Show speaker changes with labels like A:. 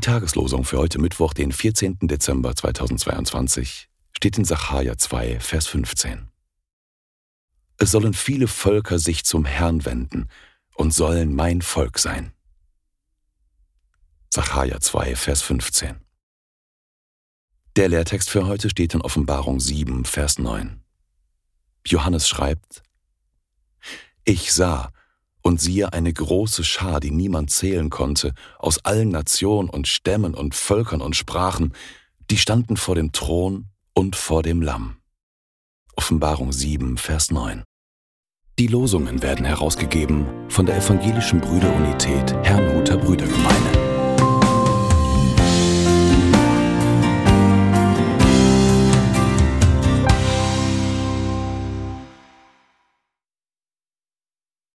A: Tageslosung für heute Mittwoch, den 14. Dezember 2022, steht in Sacharja 2, Vers 15. Es sollen viele Völker sich zum Herrn wenden und sollen mein Volk sein. Sacharja 2, Vers 15. Der Lehrtext für heute steht in Offenbarung 7, Vers 9. Johannes schreibt, Ich sah, und siehe eine große Schar, die niemand zählen konnte, aus allen Nationen und Stämmen und Völkern und Sprachen, die standen vor dem Thron und vor dem Lamm. Offenbarung 7, Vers 9. Die Losungen werden herausgegeben von der Evangelischen Brüderunität Brüdergemeine.